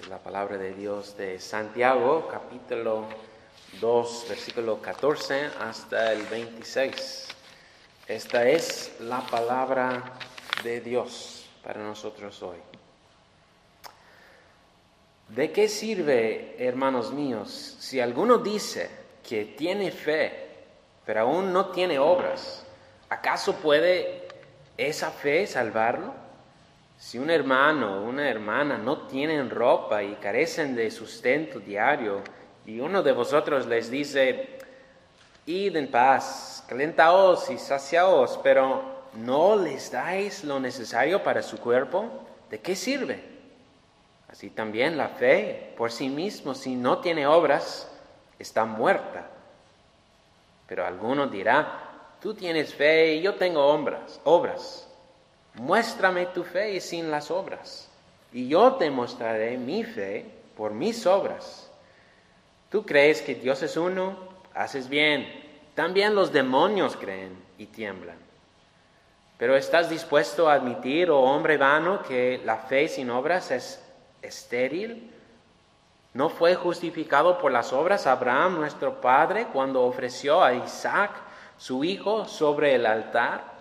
es la palabra de Dios de Santiago, capítulo 2, versículo 14 hasta el 26. Esta es la palabra de Dios para nosotros hoy. ¿De qué sirve, hermanos míos, si alguno dice que tiene fe, pero aún no tiene obras? ¿Acaso puede esa fe salvarlo? Si un hermano o una hermana no tienen ropa y carecen de sustento diario, y uno de vosotros les dice, id en paz, calentaos y saciaos, pero no les dais lo necesario para su cuerpo, ¿de qué sirve? Así también la fe por sí mismo, si no tiene obras, está muerta. Pero alguno dirá, tú tienes fe y yo tengo obras, obras. Muéstrame tu fe sin las obras, y yo te mostraré mi fe por mis obras. Tú crees que Dios es uno, haces bien. También los demonios creen y tiemblan. Pero ¿estás dispuesto a admitir, oh hombre vano, que la fe sin obras es estéril? ¿No fue justificado por las obras Abraham, nuestro padre, cuando ofreció a Isaac, su hijo, sobre el altar?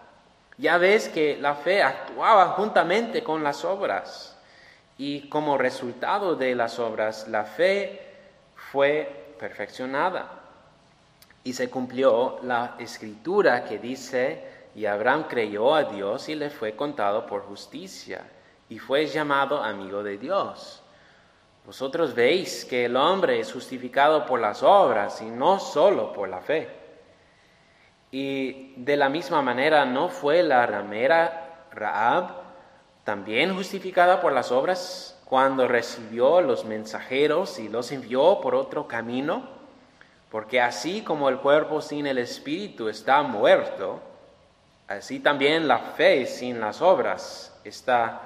Ya ves que la fe actuaba juntamente con las obras y como resultado de las obras la fe fue perfeccionada y se cumplió la escritura que dice, y Abraham creyó a Dios y le fue contado por justicia y fue llamado amigo de Dios. Vosotros veis que el hombre es justificado por las obras y no solo por la fe. Y de la misma manera, ¿no fue la ramera Raab también justificada por las obras cuando recibió los mensajeros y los envió por otro camino? Porque así como el cuerpo sin el espíritu está muerto, así también la fe sin las obras está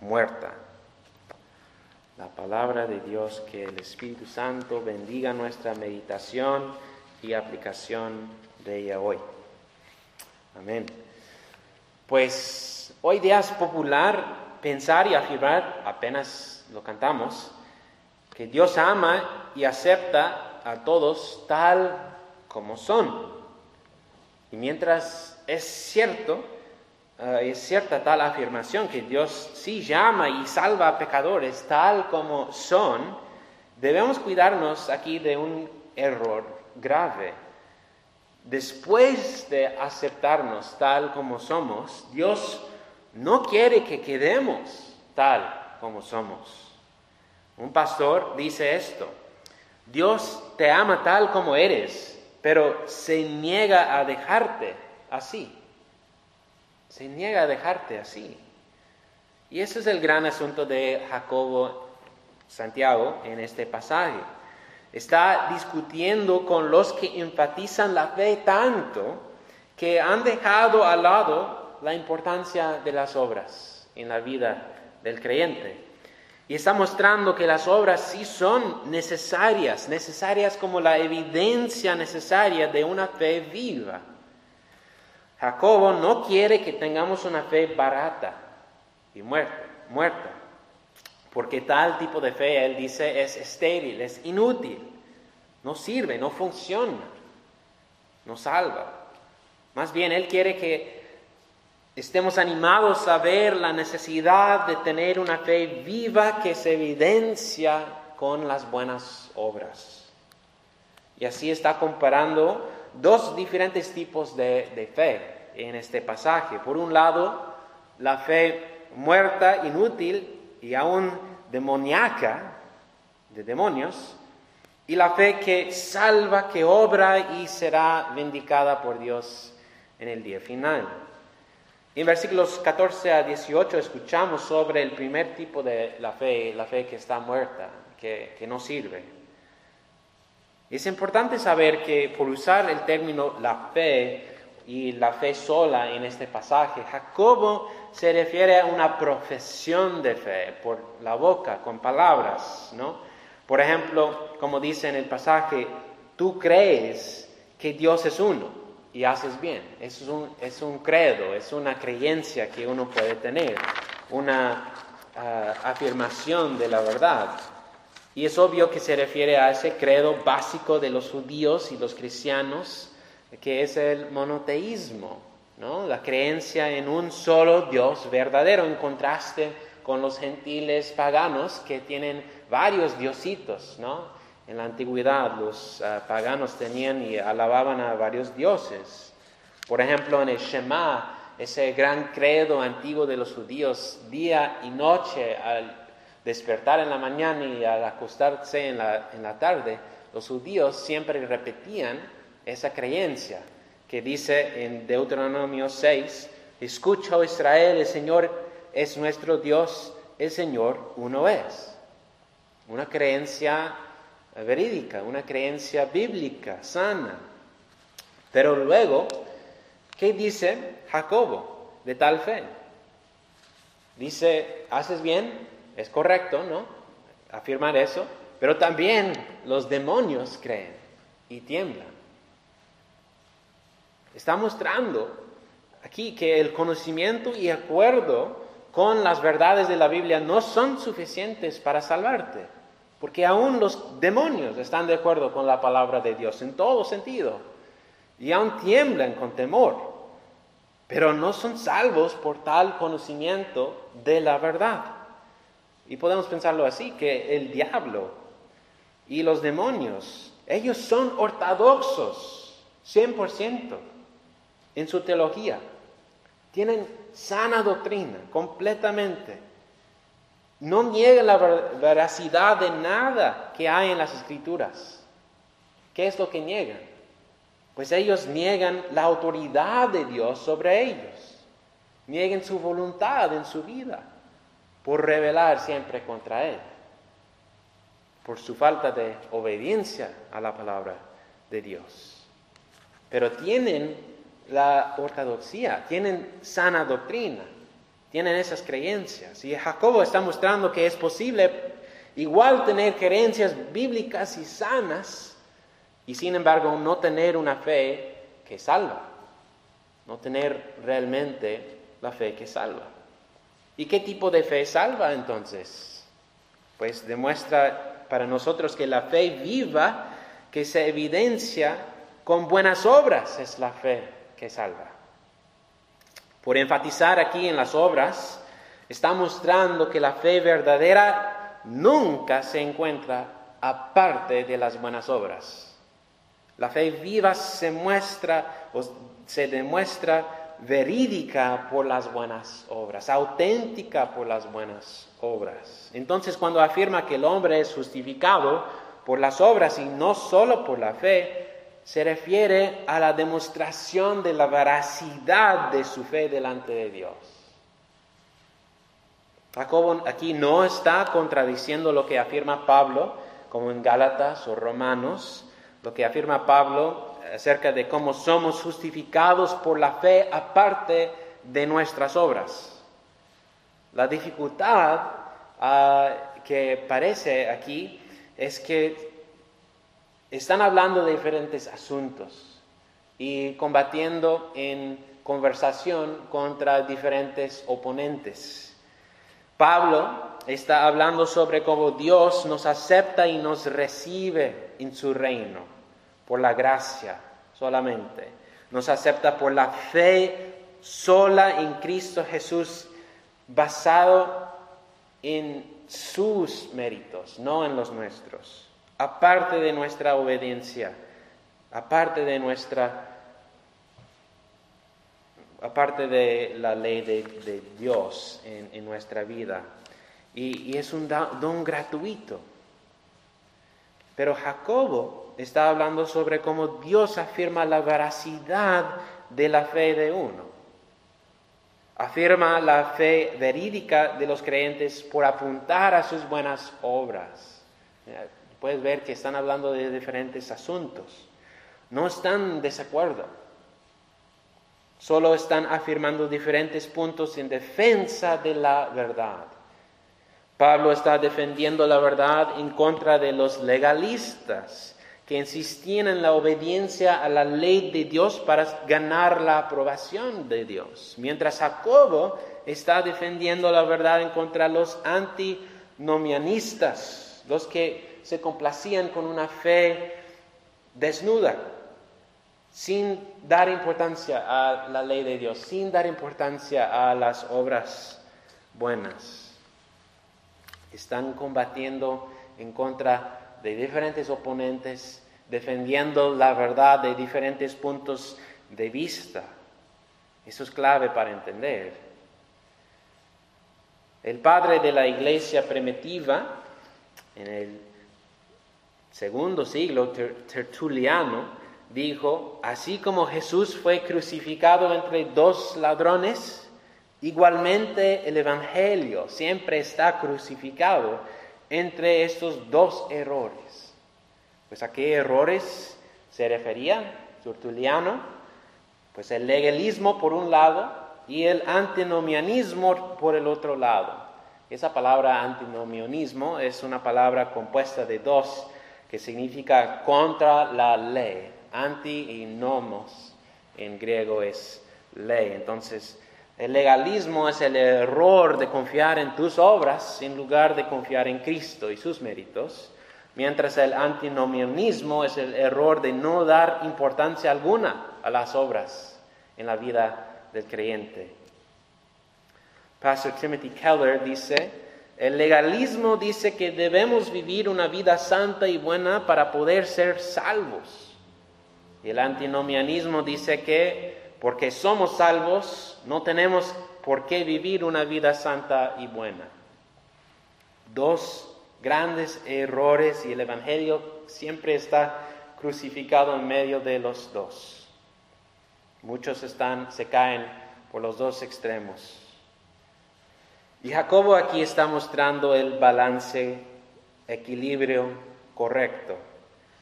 muerta. La palabra de Dios, que el Espíritu Santo bendiga nuestra meditación y aplicación de ella hoy. Amén. Pues hoy día es popular pensar y afirmar, apenas lo cantamos, que Dios ama y acepta a todos tal como son. Y mientras es cierto, eh, es cierta tal afirmación que Dios sí llama y salva a pecadores tal como son, debemos cuidarnos aquí de un error grave después de aceptarnos tal como somos, Dios no quiere que quedemos tal como somos. Un pastor dice esto, Dios te ama tal como eres, pero se niega a dejarte así. Se niega a dejarte así. Y ese es el gran asunto de Jacobo Santiago en este pasaje. Está discutiendo con los que enfatizan la fe tanto que han dejado al lado la importancia de las obras en la vida del creyente. Y está mostrando que las obras sí son necesarias, necesarias como la evidencia necesaria de una fe viva. Jacobo no quiere que tengamos una fe barata y muerta, muerta porque tal tipo de fe, él dice, es estéril, es inútil, no sirve, no funciona, no salva. Más bien, él quiere que estemos animados a ver la necesidad de tener una fe viva que se evidencia con las buenas obras. Y así está comparando dos diferentes tipos de, de fe en este pasaje. Por un lado, la fe muerta, inútil, y aún demoníaca de demonios, y la fe que salva, que obra y será vindicada por Dios en el día final. En versículos 14 a 18 escuchamos sobre el primer tipo de la fe, la fe que está muerta, que, que no sirve. Es importante saber que por usar el término la fe, y la fe sola en este pasaje. Jacobo se refiere a una profesión de fe por la boca, con palabras, ¿no? Por ejemplo, como dice en el pasaje, tú crees que Dios es uno y haces bien. Es un, es un credo, es una creencia que uno puede tener, una ah, afirmación de la verdad. Y es obvio que se refiere a ese credo básico de los judíos y los cristianos, que es el monoteísmo, la creencia en un solo Dios verdadero, en contraste con los gentiles paganos que tienen varios diositos. ¿no? En la antigüedad los ah, paganos tenían y alababan a varios dioses. Por ejemplo, en el Shema, ese gran credo antiguo de los judíos, día y noche, al despertar en la mañana y al acostarse en la, en la tarde, los judíos siempre repetían esa creencia que dice en Deuteronomio 6, escucha, Israel, el Señor es nuestro Dios, el Señor uno es. Una creencia verídica, una creencia bíblica, sana. Pero luego, ¿qué dice Jacobo de tal fe? Dice, haces bien, es correcto, ¿no? Afirmar eso, pero también los demonios creen y tiemblan. Está mostrando aquí que el conocimiento y acuerdo con las verdades de la Biblia no son suficientes para salvarte, porque aún los demonios están de acuerdo con la palabra de Dios en todo sentido y aún tiemblan con temor, pero no son salvos por tal conocimiento de la verdad. Y podemos pensarlo así, que el diablo y los demonios, ellos son ortodoxos, 100% en su teología. Tienen sana doctrina, completamente. No niegan la veracidad de nada que hay en las escrituras. ¿Qué es lo que niegan? Pues ellos niegan la autoridad de Dios sobre ellos. Niegan su voluntad en su vida por rebelar siempre contra Él. Por su falta de obediencia a la palabra de Dios. Pero tienen la ortodoxia, tienen sana doctrina, tienen esas creencias. Y Jacobo está mostrando que es posible igual tener creencias bíblicas y sanas y sin embargo no tener una fe que salva, no tener realmente la fe que salva. ¿Y qué tipo de fe salva entonces? Pues demuestra para nosotros que la fe viva, que se evidencia con buenas obras, es la fe que salva. Por enfatizar aquí en las obras, está mostrando que la fe verdadera nunca se encuentra aparte de las buenas obras. La fe viva se muestra o se demuestra verídica por las buenas obras, auténtica por las buenas obras. Entonces, cuando afirma que el hombre es justificado por las obras y no solo por la fe, se refiere a la demostración de la veracidad de su fe delante de Dios. Jacobo aquí no está contradiciendo lo que afirma Pablo, como en Gálatas o Romanos, lo que afirma Pablo acerca de cómo somos justificados por la fe aparte de nuestras obras. La dificultad ah, que parece aquí es que están hablando de diferentes asuntos y combatiendo en conversación contra diferentes oponentes. Pablo está hablando sobre cómo Dios nos acepta y nos recibe en su reino por la gracia solamente. Nos acepta por la fe sola en Cristo Jesús, basado en sus méritos, no en los nuestros aparte de nuestra obediencia, aparte de nuestra, aparte de la ley de, Dios en, nuestra vida. Y, es un don gratuito. Pero Jacobo está hablando sobre cómo Dios afirma la veracidad de la fe de uno. Afirma la fe verídica de los creyentes por apuntar a sus buenas obras puedes ver que están hablando de diferentes asuntos. No están en desacuerdo. Solo están afirmando diferentes puntos en defensa de la verdad. Pablo está defendiendo la verdad en contra de los legalistas que insistían en la obediencia a la ley de Dios para ganar la aprobación de Dios, mientras Jacobo está defendiendo la verdad en contra de los antinomianistas los que se complacían con una fe desnuda, sin dar importancia a la ley de Dios, sin dar importancia a las obras buenas. Están combatiendo en contra de diferentes oponentes, defendiendo la verdad de diferentes puntos de vista. Eso es clave para entender. El padre de la iglesia primitiva, en el segundo siglo, Tertuliano, dijo, así como Jesús fue crucificado entre dos ladrones, igualmente el Evangelio siempre está crucificado entre estos dos errores. Pues a qué errores se refería Tertuliano? Pues el legalismo por un lado y el antinomianismo por el otro lado. Esa palabra antinomianismo es una palabra compuesta de dos que significa contra la ley anti y nomos en griego es ley. Entonces, el legalismo es el error de confiar en tus obras en lugar de confiar en Cristo y sus méritos, mientras el antinomianismo es el error de no dar importancia alguna a las obras en la vida del creyente. Pastor Timothy Keller dice, el legalismo dice que debemos vivir una vida santa y buena para poder ser salvos. Y el antinomianismo dice que porque somos salvos no tenemos por qué vivir una vida santa y buena. Dos grandes errores y el Evangelio siempre está crucificado en medio de los dos. Muchos están, se caen por los dos extremos. Y Jacobo aquí está mostrando el balance, equilibrio correcto.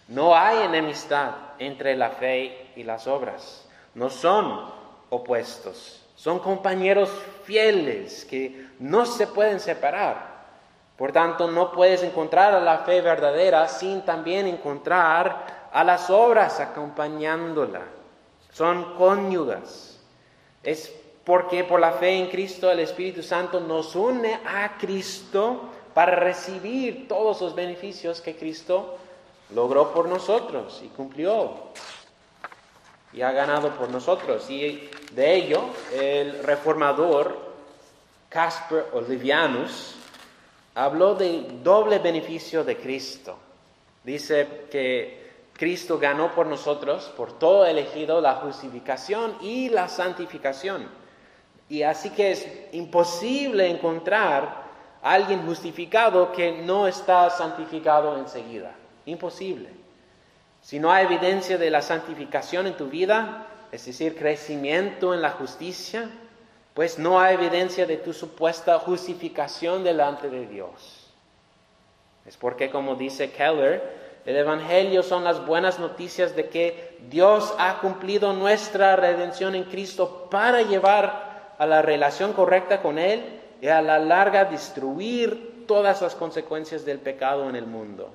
No hay enemistad entre la fe y las obras. No son opuestos. Son compañeros fieles que no se pueden separar. Por tanto, no puedes encontrar a la fe verdadera sin también encontrar a las obras acompañándola. Son cónyugas. Es porque por la fe en Cristo el Espíritu Santo nos une a Cristo para recibir todos los beneficios que Cristo logró por nosotros y cumplió y ha ganado por nosotros. Y de ello el reformador Casper Olivianus habló del doble beneficio de Cristo. Dice que Cristo ganó por nosotros, por todo elegido, la justificación y la santificación. Y así que es imposible encontrar a alguien justificado que no está santificado enseguida. Imposible. Si no hay evidencia de la santificación en tu vida, es decir, crecimiento en la justicia, pues no hay evidencia de tu supuesta justificación delante de Dios. Es porque, como dice Keller, el Evangelio son las buenas noticias de que Dios ha cumplido nuestra redención en Cristo para llevar a la relación correcta con Él y a la larga destruir todas las consecuencias del pecado en el mundo.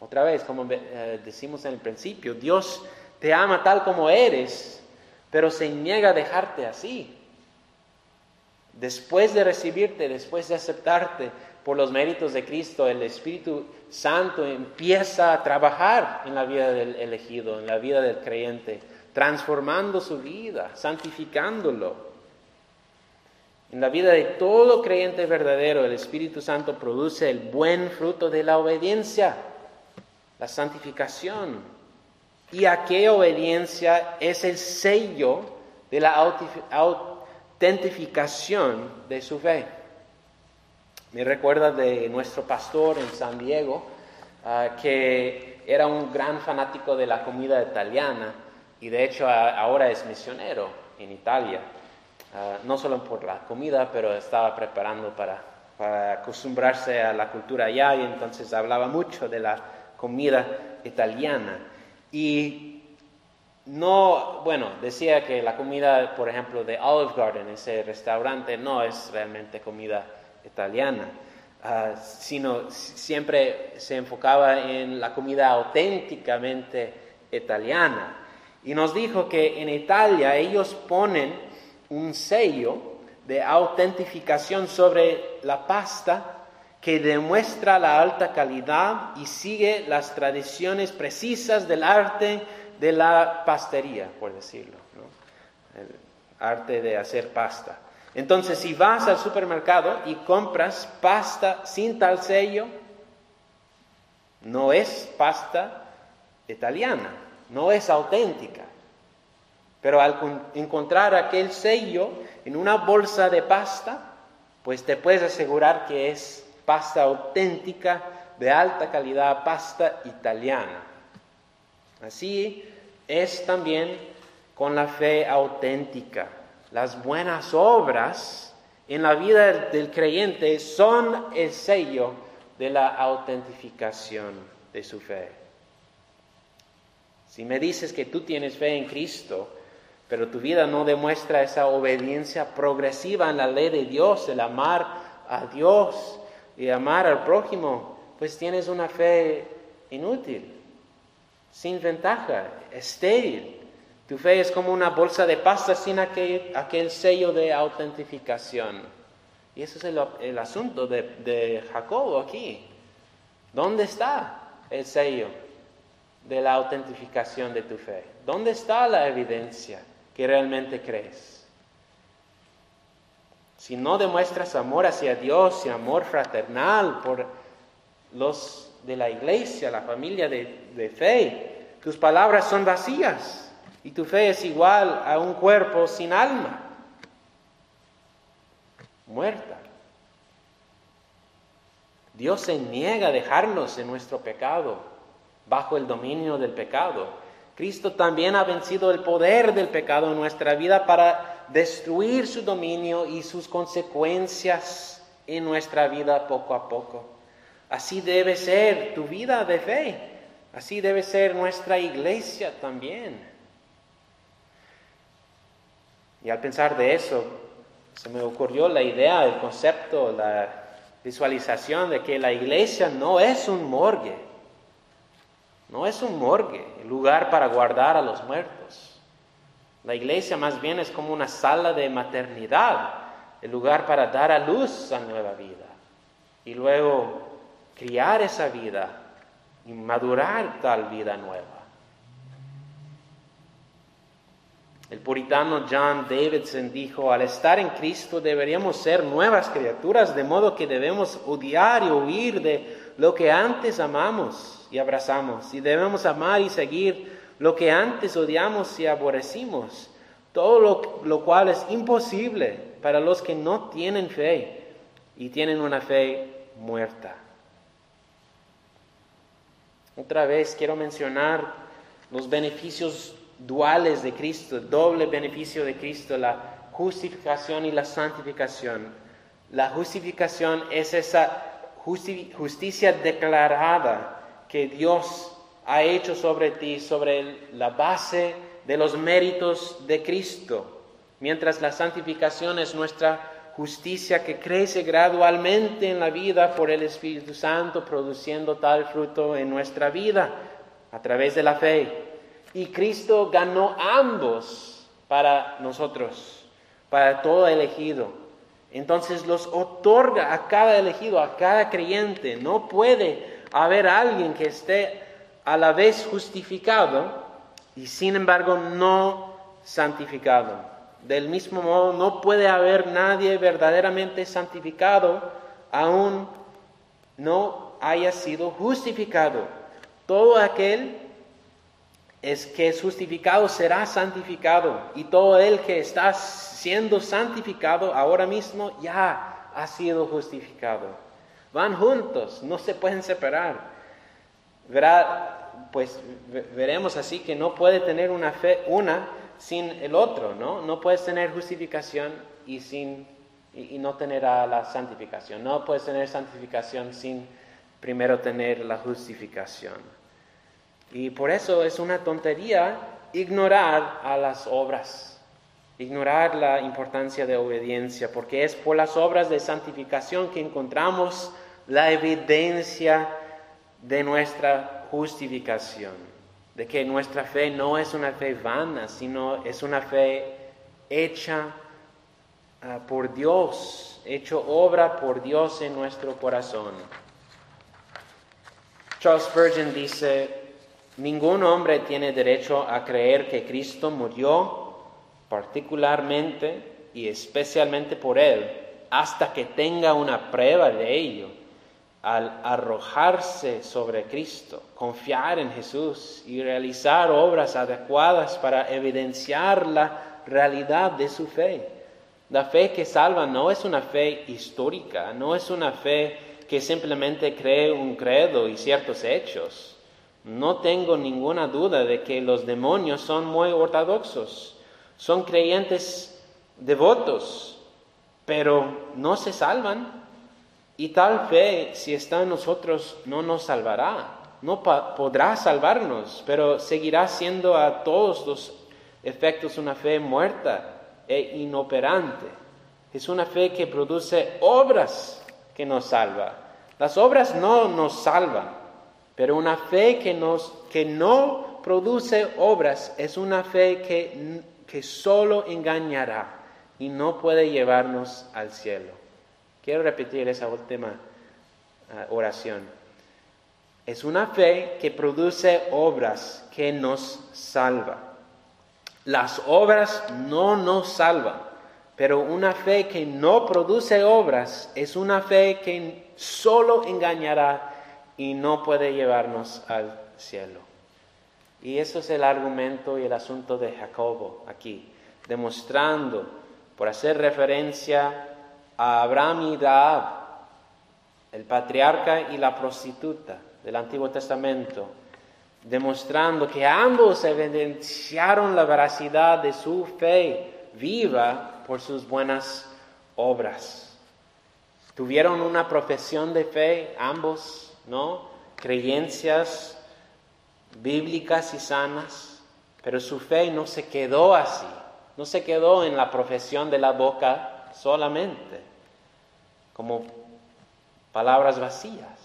Otra vez, como eh, decimos en el principio, Dios te ama tal como eres, pero se niega a dejarte así. Después de recibirte, después de aceptarte por los méritos de Cristo, el Espíritu Santo empieza a trabajar en la vida del elegido, en la vida del creyente, transformando su vida, santificándolo. En la vida de todo creyente verdadero, el Espíritu Santo produce el buen fruto de la obediencia la santificación. Y aquella obediencia es el sello de la autentificación de su fe. Me recuerda de nuestro pastor en San Diego, ah, que era un gran fanático de la comida italiana y de hecho ahora es misionero en Italia. Ah, no solo por la comida, pero estaba preparando para, acostumbrarse a la cultura allá y entonces hablaba mucho de la comida italiana. Y no, bueno, decía que la comida, por ejemplo, de Olive Garden, ese restaurante, no es realmente comida italiana, ah, sino siempre se enfocaba en la comida auténticamente italiana. Y nos dijo que en Italia ellos ponen un sello de autentificación sobre la pasta que demuestra la alta calidad y sigue las tradiciones precisas del arte de la pastería, por decirlo, el arte de hacer pasta. Entonces, si vas al supermercado y compras pasta sin tal sello, no es pasta italiana, no es auténtica. Pero al encontrar aquel sello en una bolsa de pasta, pues te puedes asegurar que es pasta auténtica, de alta calidad, pasta italiana. Así es también con la fe auténtica. Las buenas obras en la vida del creyente son el sello de la autentificación de su fe. Si me dices que tú tienes fe en Cristo, pero tu vida no demuestra esa obediencia progresiva en la ley de Dios, el amar a Dios y amar al prójimo, pues tienes una fe inútil, sin ventaja, estéril. Tu fe es como una bolsa de pasta sin aquel, sello de autentificación. Y ese es el, asunto de, de Jacobo aquí. ¿Dónde está el sello de la autentificación de tu fe? ¿Dónde está la evidencia que realmente crees? Si no demuestras amor hacia Dios y amor fraternal por los de la iglesia, la familia de, de fe, tus palabras son vacías. Y tu fe es igual a un cuerpo sin alma, muerta. Dios se niega a dejarnos en nuestro pecado, bajo el dominio del pecado. Cristo también ha vencido el poder del pecado en nuestra vida para destruir su dominio y sus consecuencias en nuestra vida poco a poco. Así debe ser tu vida de fe, así debe ser nuestra iglesia también. Y al pensar de eso, se me ocurrió la idea, el concepto, la visualización de que la iglesia no es un morgue, no es un morgue, el lugar para guardar a los muertos. La iglesia más bien es como una sala de maternidad, el lugar para dar a luz a nueva vida y luego criar esa vida y madurar tal vida nueva. El puritano John Davidson dijo, al estar en Cristo deberíamos ser nuevas criaturas, de modo que debemos odiar y huir de lo que antes amamos y abrazamos, y debemos amar y seguir lo que antes odiamos y aborrecimos, todo lo, lo cual es imposible para los que no tienen fe y tienen una fe muerta. Otra vez quiero mencionar los beneficios duales de Cristo, doble beneficio de Cristo, la justificación y la santificación. La justificación es esa justicia declarada que Dios ha hecho sobre ti, sobre la base de los méritos de Cristo, mientras la santificación es nuestra justicia que crece gradualmente en la vida por el Espíritu Santo, produciendo tal fruto en nuestra vida a través de la fe. Y Cristo ganó ambos para nosotros, para todo elegido. Entonces los otorga a cada elegido, a cada creyente. No puede haber alguien que esté a la vez justificado y sin embargo no santificado. Del mismo modo, no puede haber nadie verdaderamente santificado aún no haya sido justificado. Todo aquel es que justificado será santificado y todo el que está siendo santificado ahora mismo ya ha sido justificado. Van juntos, no se pueden separar. Verá, pues veremos así que no puede tener una fe una sin el otro, ¿no? No puedes tener justificación y sin y no tener a la santificación. No puedes tener santificación sin primero tener la justificación. Y por eso es una tontería ignorar a las obras, ignorar la importancia de obediencia, porque es por las obras de santificación que encontramos la evidencia de nuestra justificación, de que nuestra fe no es una fe vana, sino es una fe hecha ah, por Dios, hecho obra por Dios en nuestro corazón. Charles Spurgeon dice, ningún hombre tiene derecho a creer que Cristo murió particularmente y especialmente por él, hasta que tenga una prueba de ello. Al arrojarse sobre Cristo, confiar en Jesús y realizar obras adecuadas para evidenciar la realidad de su fe. La fe que salva no es una fe histórica, no es una fe que simplemente cree un credo y ciertos hechos. No tengo ninguna duda de que los demonios son muy ortodoxos, son creyentes devotos, pero no se salvan. Y tal fe, si está en nosotros, no nos salvará. No podrá salvarnos, pero seguirá siendo a todos los efectos una fe muerta e inoperante. Es una fe que produce obras que nos salva. Las obras no nos salvan, pero una fe que, nos, que no produce obras es una fe que, que solo engañará y no puede llevarnos al cielo. Quiero repetir esa última ah, oración. Es una fe que produce obras que nos salva. Las obras no nos salvan, pero una fe que no produce obras es una fe que solo engañará y no puede llevarnos al cielo. Y eso es el argumento y el asunto de Jacobo aquí, demostrando por hacer referencia a Abraham y Daab, el patriarca y la prostituta del Antiguo Testamento, demostrando que ambos evidenciaron la veracidad de su fe viva por sus buenas obras. Tuvieron una profesión de fe ambos, ¿no? Creencias bíblicas y sanas, pero su fe no se quedó así no se quedó en la profesión de la boca solamente, como palabras vacías.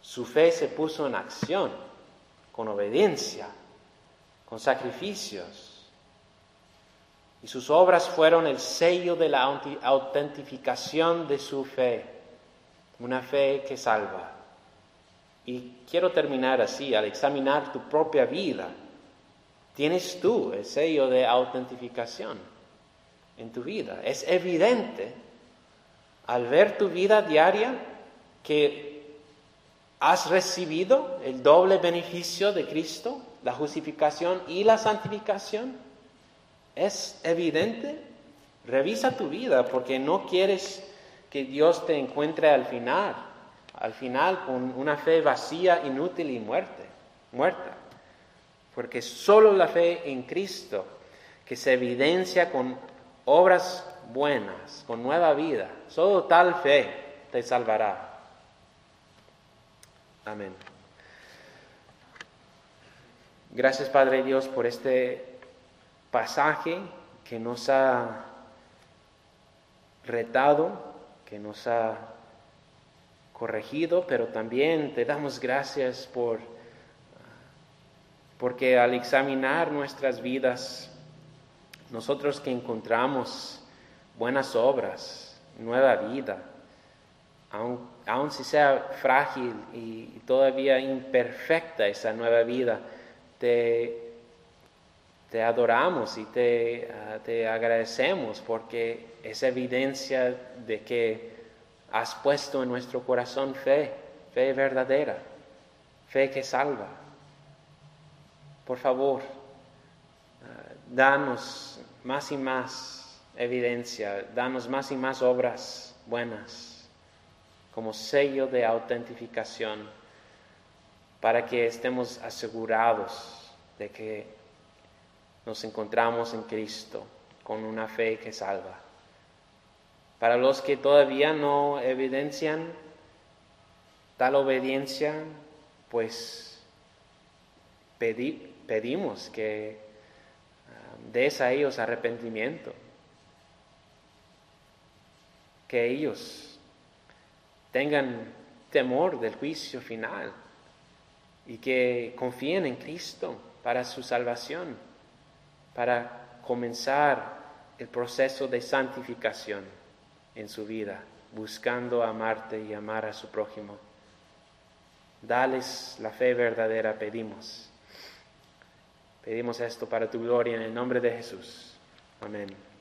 Su fe se puso en acción, con obediencia, con sacrificios. Y sus obras fueron el sello de la autentificación de su fe, una fe que salva. Y quiero terminar así, al examinar tu propia vida Tienes tú el sello de autentificación en tu vida. Es evidente al ver tu vida diaria que has recibido el doble beneficio de Cristo, la justificación y la santificación. Es evidente. Revisa tu vida porque no quieres que Dios te encuentre al final, al final con una fe vacía, inútil y muerte, muerta porque solo la fe en Cristo, que se evidencia con obras buenas, con nueva vida, solo tal fe te salvará. Amén. Gracias Padre Dios por este pasaje que nos ha retado, que nos ha corregido, pero también te damos gracias por porque al examinar nuestras vidas, nosotros que encontramos buenas obras, nueva vida, aun, si sea frágil y todavía imperfecta esa nueva vida, te, te adoramos y te, ah, te agradecemos porque es evidencia de que has puesto en nuestro corazón fe, fe verdadera, fe que salva por favor, ah, danos más y más evidencia, danos más y más obras buenas como sello de autentificación para que estemos asegurados de que nos encontramos en Cristo con una fe que salva. Para los que todavía no evidencian tal obediencia, pues pedimos que um, des a ellos arrepentimiento, que ellos tengan temor del juicio final y que confíen en Cristo para su salvación, para comenzar el proceso de santificación en su vida, buscando amarte y amar a su prójimo. Dales la fe verdadera, pedimos. Pedimos esto para tu gloria en el nombre de Jesús. Amén.